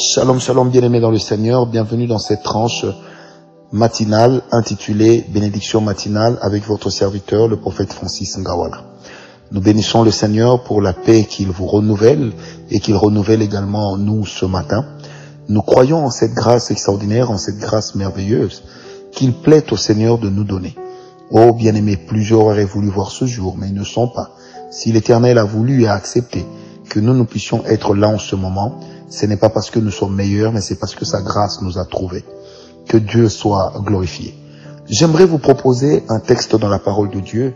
Shalom, shalom, bien-aimés dans le Seigneur. Bienvenue dans cette tranche matinale intitulée Bénédiction matinale avec votre serviteur, le prophète Francis Ngawala. Nous bénissons le Seigneur pour la paix qu'il vous renouvelle et qu'il renouvelle également nous ce matin. Nous croyons en cette grâce extraordinaire, en cette grâce merveilleuse qu'il plaît au Seigneur de nous donner. Oh bien-aimés, plusieurs auraient voulu voir ce jour, mais ils ne sont pas. Si l'Éternel a voulu et a accepté que nous, nous puissions être là en ce moment, ce n'est pas parce que nous sommes meilleurs, mais c'est parce que sa grâce nous a trouvés. Que Dieu soit glorifié. J'aimerais vous proposer un texte dans la parole de Dieu.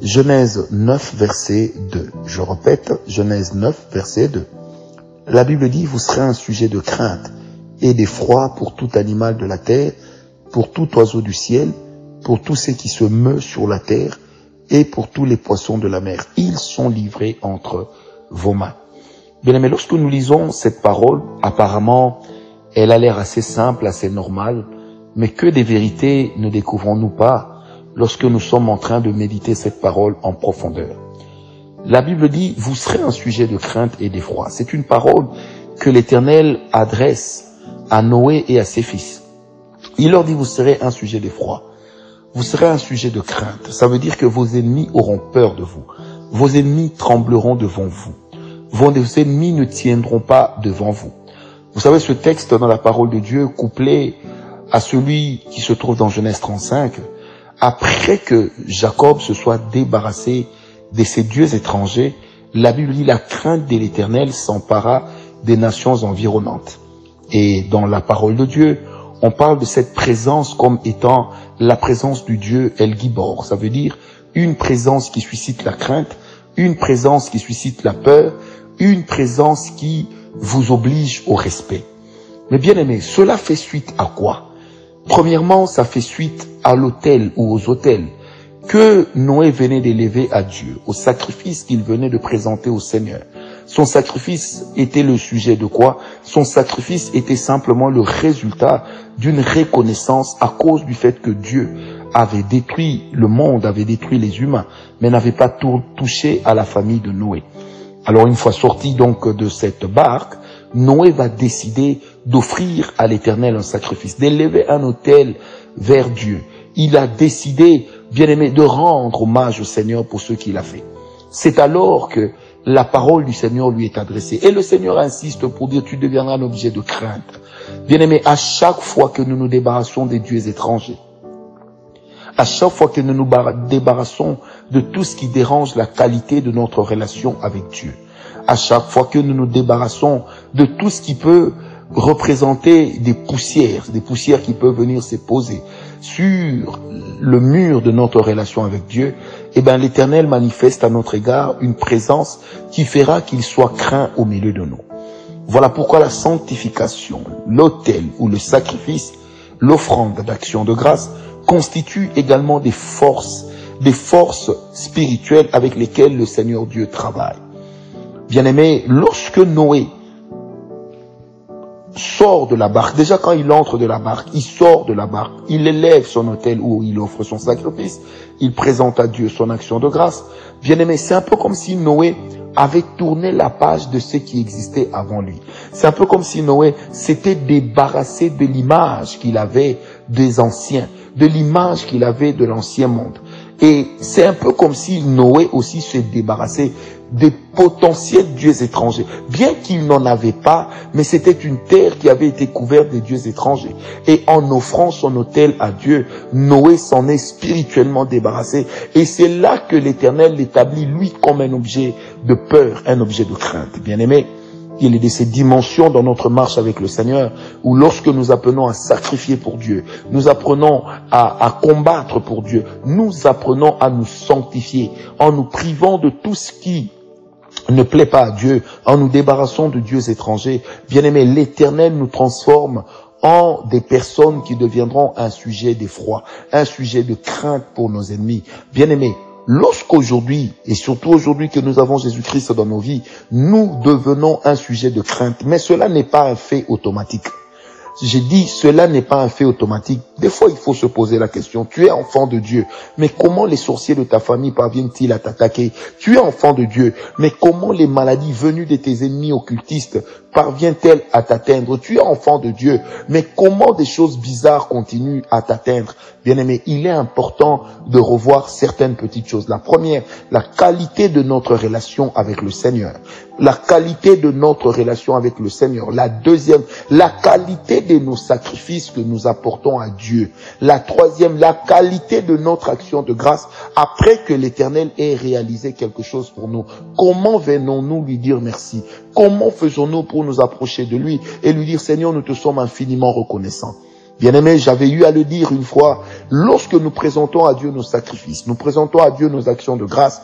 Genèse 9, verset 2. Je répète, Genèse 9, verset 2. La Bible dit, vous serez un sujet de crainte et d'effroi pour tout animal de la terre, pour tout oiseau du ciel, pour tout ce qui se meut sur la terre et pour tous les poissons de la mer. Ils sont livrés entre vos mains. Bien aimé, lorsque nous lisons cette parole, apparemment, elle a l'air assez simple, assez normale, mais que des vérités ne découvrons-nous pas lorsque nous sommes en train de méditer cette parole en profondeur? La Bible dit, vous serez un sujet de crainte et d'effroi. C'est une parole que l'Éternel adresse à Noé et à ses fils. Il leur dit, vous serez un sujet d'effroi. Vous serez un sujet de crainte. Ça veut dire que vos ennemis auront peur de vous. Vos ennemis trembleront devant vous vos ennemis ne tiendront pas devant vous. Vous savez, ce texte dans la parole de Dieu, couplé à celui qui se trouve dans Genèse 35, après que Jacob se soit débarrassé de ses dieux étrangers, la Bible dit la crainte de l'éternel s'empara des nations environnantes. Et dans la parole de Dieu, on parle de cette présence comme étant la présence du Dieu El Gibor. Ça veut dire une présence qui suscite la crainte, une présence qui suscite la peur, une présence qui vous oblige au respect. Mais bien aimé, cela fait suite à quoi? Premièrement, ça fait suite à l'autel ou aux autels que Noé venait d'élever à Dieu, au sacrifice qu'il venait de présenter au Seigneur. Son sacrifice était le sujet de quoi? Son sacrifice était simplement le résultat d'une reconnaissance à cause du fait que Dieu avait détruit le monde, avait détruit les humains, mais n'avait pas touché à la famille de Noé. Alors une fois sorti donc de cette barque, Noé va décider d'offrir à l'Éternel un sacrifice, d'élever un autel vers Dieu. Il a décidé, bien aimé, de rendre hommage au Seigneur pour ce qu'il a fait. C'est alors que la parole du Seigneur lui est adressée. Et le Seigneur insiste pour dire, tu deviendras un objet de crainte. Bien aimé, à chaque fois que nous nous débarrassons des dieux étrangers, à chaque fois que nous nous débarrassons de tout ce qui dérange la qualité de notre relation avec Dieu, à chaque fois que nous nous débarrassons de tout ce qui peut représenter des poussières, des poussières qui peuvent venir se poser sur le mur de notre relation avec Dieu, eh bien l'Éternel manifeste à notre égard une présence qui fera qu'il soit craint au milieu de nous. Voilà pourquoi la sanctification, l'autel ou le sacrifice, l'offrande d'action de grâce constituent également des forces, des forces spirituelles avec lesquelles le Seigneur Dieu travaille. Bien aimé, lorsque Noé sort de la barque, déjà quand il entre de la barque, il sort de la barque, il élève son hôtel où il offre son sacrifice, il présente à Dieu son action de grâce. Bien aimé, c'est un peu comme si Noé avait tourné la page de ce qui existait avant lui. C'est un peu comme si Noé s'était débarrassé de l'image qu'il avait des anciens de l'image qu'il avait de l'ancien monde. Et c'est un peu comme si Noé aussi se débarrassait des potentiels dieux étrangers. Bien qu'il n'en avait pas, mais c'était une terre qui avait été couverte des dieux étrangers. Et en offrant son autel à Dieu, Noé s'en est spirituellement débarrassé. Et c'est là que l'Éternel l'établit, lui, comme un objet de peur, un objet de crainte. Bien aimé, il est de ces dimensions dans notre marche avec le Seigneur où lorsque nous apprenons à sacrifier pour Dieu, nous apprenons à, à, combattre pour Dieu, nous apprenons à nous sanctifier en nous privant de tout ce qui ne plaît pas à Dieu, en nous débarrassant de dieux étrangers. Bien aimé, l'éternel nous transforme en des personnes qui deviendront un sujet d'effroi, un sujet de crainte pour nos ennemis. Bien aimé, Lorsqu'aujourd'hui, et surtout aujourd'hui que nous avons Jésus-Christ dans nos vies, nous devenons un sujet de crainte. Mais cela n'est pas un fait automatique. J'ai dit, cela n'est pas un fait automatique. Des fois, il faut se poser la question, tu es enfant de Dieu, mais comment les sorciers de ta famille parviennent-ils à t'attaquer? Tu es enfant de Dieu, mais comment les maladies venues de tes ennemis occultistes parviennent-elles à t'atteindre? Tu es enfant de Dieu, mais comment des choses bizarres continuent à t'atteindre? Bien-aimé, il est important de revoir certaines petites choses. La première, la qualité de notre relation avec le Seigneur. La qualité de notre relation avec le Seigneur. La deuxième, la qualité de nos sacrifices que nous apportons à Dieu. La troisième, la qualité de notre action de grâce après que l'Éternel ait réalisé quelque chose pour nous. Comment venons-nous lui dire merci? Comment faisons-nous pour nous approcher de lui et lui dire Seigneur, nous te sommes infiniment reconnaissants. Bien-aimé, j'avais eu à le dire une fois, lorsque nous présentons à Dieu nos sacrifices, nous présentons à Dieu nos actions de grâce,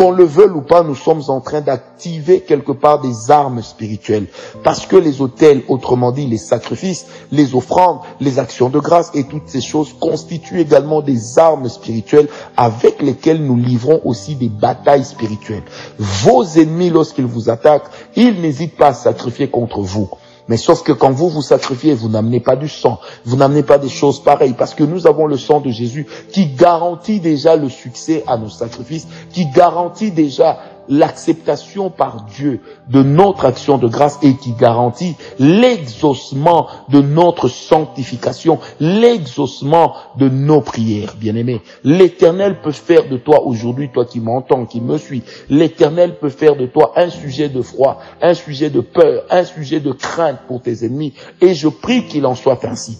qu'on le veuille ou pas, nous sommes en train d'activer quelque part des armes spirituelles. Parce que les hôtels, autrement dit les sacrifices, les offrandes, les actions de grâce et toutes ces choses constituent également des armes spirituelles avec lesquelles nous livrons aussi des batailles spirituelles. Vos ennemis, lorsqu'ils vous attaquent, ils n'hésitent pas à sacrifier contre vous. Mais sauf que quand vous vous sacrifiez, vous n'amenez pas du sang, vous n'amenez pas des choses pareilles, parce que nous avons le sang de Jésus qui garantit déjà le succès à nos sacrifices, qui garantit déjà l'acceptation par Dieu de notre action de grâce et qui garantit l'exaucement de notre sanctification, l'exaucement de nos prières, bien-aimés. L'éternel peut faire de toi aujourd'hui, toi qui m'entends, qui me suis, l'éternel peut faire de toi un sujet de froid, un sujet de peur, un sujet de crainte pour tes ennemis et je prie qu'il en soit ainsi.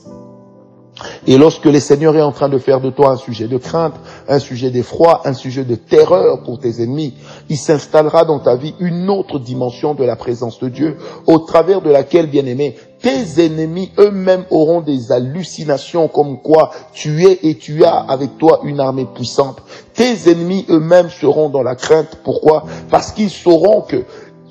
Et lorsque le Seigneur est en train de faire de toi un sujet de crainte, un sujet d'effroi, un sujet de terreur pour tes ennemis, il s'installera dans ta vie une autre dimension de la présence de Dieu, au travers de laquelle, bien aimé, tes ennemis eux-mêmes auront des hallucinations comme quoi tu es et tu as avec toi une armée puissante. Tes ennemis eux-mêmes seront dans la crainte. Pourquoi? Parce qu'ils sauront que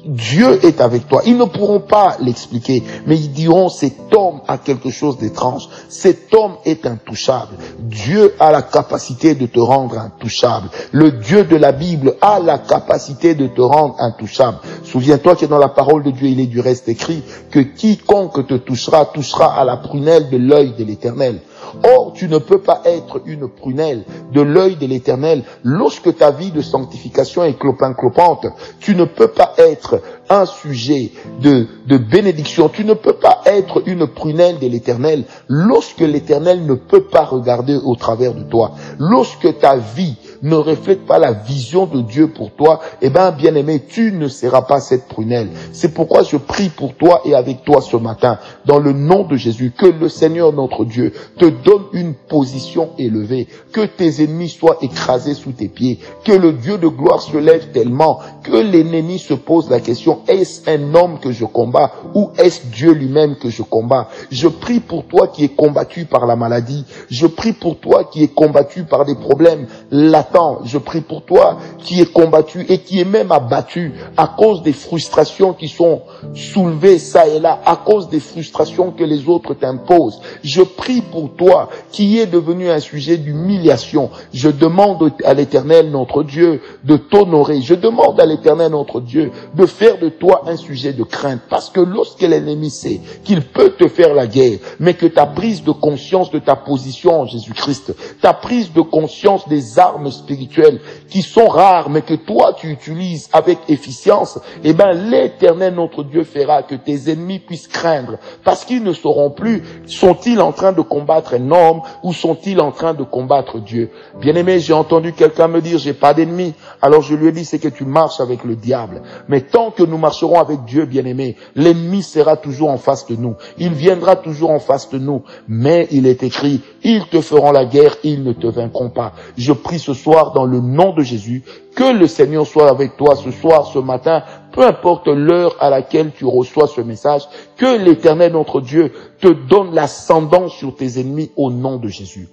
Dieu est avec toi. Ils ne pourront pas l'expliquer, mais ils diront cet homme a quelque chose d'étrange. Cet homme est intouchable. Dieu a la capacité de te rendre intouchable. Le Dieu de la Bible a la capacité de te rendre intouchable. Souviens-toi que dans la parole de Dieu, il est du reste écrit que quiconque te touchera, touchera à la prunelle de l'œil de l'éternel. Or, tu ne peux pas être une prunelle de l'œil de l'éternel lorsque ta vie de sanctification est clopin-clopante. Tu ne peux pas être un sujet de, de bénédiction. Tu ne peux pas être une prunelle de l'éternel lorsque l'éternel ne peut pas regarder au travers de toi. Lorsque ta vie ne reflète pas la vision de Dieu pour toi, eh ben, bien aimé, tu ne seras pas cette prunelle. C'est pourquoi je prie pour toi et avec toi ce matin, dans le nom de Jésus, que le Seigneur notre Dieu te donne une position élevée, que tes ennemis soient écrasés sous tes pieds, que le Dieu de gloire se lève tellement que l'ennemi se pose la question, est-ce un homme que je combats ou est-ce Dieu lui-même que je combats? Je prie pour toi qui es combattu par la maladie. Je prie pour toi qui es combattu par des problèmes je prie pour toi qui est combattu et qui est même abattu à cause des frustrations qui sont soulevées ça et là, à cause des frustrations que les autres t'imposent. Je prie pour toi qui est devenu un sujet d'humiliation. Je demande à l'éternel notre Dieu de t'honorer. Je demande à l'éternel notre Dieu de faire de toi un sujet de crainte parce que lorsque l'ennemi sait qu'il peut te faire la guerre, mais que ta prise de conscience de ta position en Jésus-Christ, ta prise de conscience des armes spirituelles qui sont rares, mais que toi tu utilises avec efficience, eh ben l'éternel notre Dieu fera que tes ennemis puissent craindre, parce qu'ils ne sauront plus, sont-ils en train de combattre un homme ou sont-ils en train de combattre Dieu? Bien aimé, j'ai entendu quelqu'un me dire, j'ai pas d'ennemis. Alors je lui ai dit, c'est que tu marches avec le diable. Mais tant que nous marcherons avec Dieu, bien aimé, l'ennemi sera toujours en face de nous. Il viendra toujours en face de nous. Mais il est écrit, ils te feront la guerre, ils ne te vaincront pas. Je prie ce soir dans le nom de Jésus que le Seigneur soit avec toi ce soir, ce matin, peu importe l'heure à laquelle tu reçois ce message, que l'éternel notre Dieu te donne l'ascendant sur tes ennemis au nom de Jésus.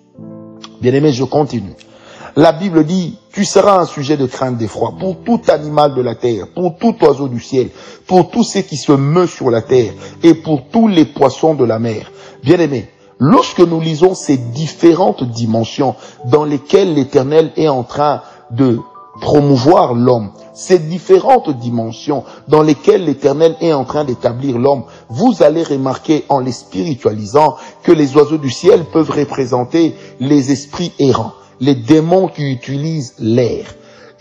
Bien aimé, je continue. La Bible dit, tu seras un sujet de crainte d'effroi pour tout animal de la terre, pour tout oiseau du ciel, pour tout ce qui se meut sur la terre et pour tous les poissons de la mer. Bien aimé, lorsque nous lisons ces différentes dimensions dans lesquelles l'Éternel est en train de promouvoir l'homme. Ces différentes dimensions dans lesquelles l'Éternel est en train d'établir l'homme, vous allez remarquer en les spiritualisant que les oiseaux du ciel peuvent représenter les esprits errants, les démons qui utilisent l'air.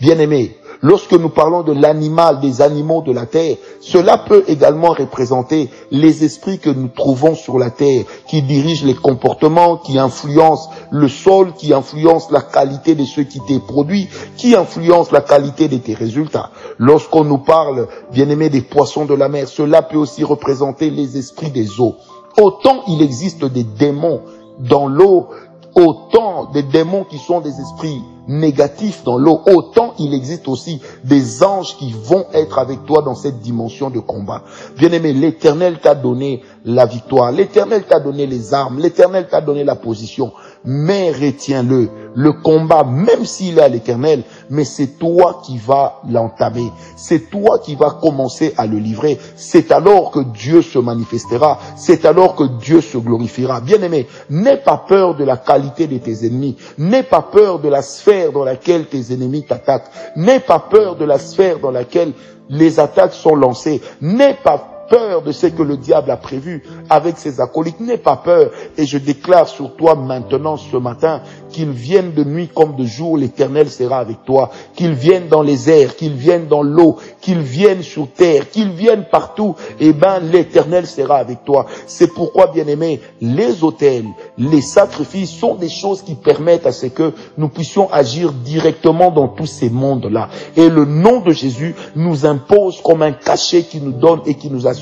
Bien aimé, Lorsque nous parlons de l'animal, des animaux de la terre, cela peut également représenter les esprits que nous trouvons sur la terre, qui dirigent les comportements, qui influencent le sol, qui influencent la qualité de ce qui t'est produit, qui influencent la qualité de tes résultats. Lorsqu'on nous parle, bien aimé, des poissons de la mer, cela peut aussi représenter les esprits des eaux. Autant il existe des démons dans l'eau, autant des démons qui sont des esprits négatifs dans l'eau, autant il existe aussi des anges qui vont être avec toi dans cette dimension de combat. Bien-aimé, l'éternel t'a donné la victoire, l'éternel t'a donné les armes, l'éternel t'a donné la position, mais retiens-le, le combat, même s'il est à l'éternel, mais c'est toi qui vas l'entamer, c'est toi qui vas commencer à le livrer, c'est alors que Dieu se manifestera, c'est alors que Dieu se glorifiera. Bien-aimé, n'aie pas peur de la qualité de tes ennemis, n'aie pas peur de la sphère dans laquelle tes ennemis t'attaquent, n'aie pas peur de la sphère dans laquelle les attaques sont lancées, n'aie pas peur de ce que le diable a prévu avec ses acolytes. N'aie pas peur. Et je déclare sur toi maintenant ce matin qu'il vienne de nuit comme de jour, l'éternel sera avec toi. Qu'il vienne dans les airs, qu'il vienne dans l'eau, qu'il vienne sur terre, qu'il vienne partout. Eh ben, l'éternel sera avec toi. C'est pourquoi, bien aimé, les hôtels, les sacrifices sont des choses qui permettent à ce que nous puissions agir directement dans tous ces mondes-là. Et le nom de Jésus nous impose comme un cachet qui nous donne et qui nous assure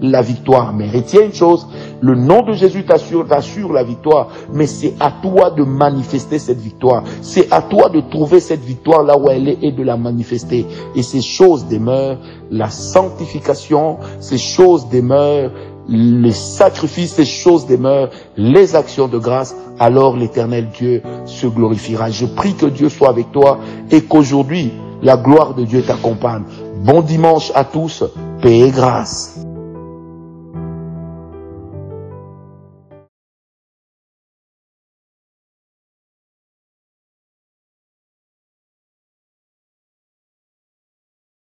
la victoire. Mais retiens une chose, le nom de Jésus t'assure, t'assure la victoire, mais c'est à toi de manifester cette victoire. C'est à toi de trouver cette victoire là où elle est et de la manifester. Et ces choses demeurent la sanctification, ces choses demeurent les sacrifices, ces choses demeurent, les actions de grâce, alors l'éternel Dieu se glorifiera. Je prie que Dieu soit avec toi et qu'aujourd'hui, la gloire de Dieu t'accompagne. Bon dimanche à tous, paix et grâce.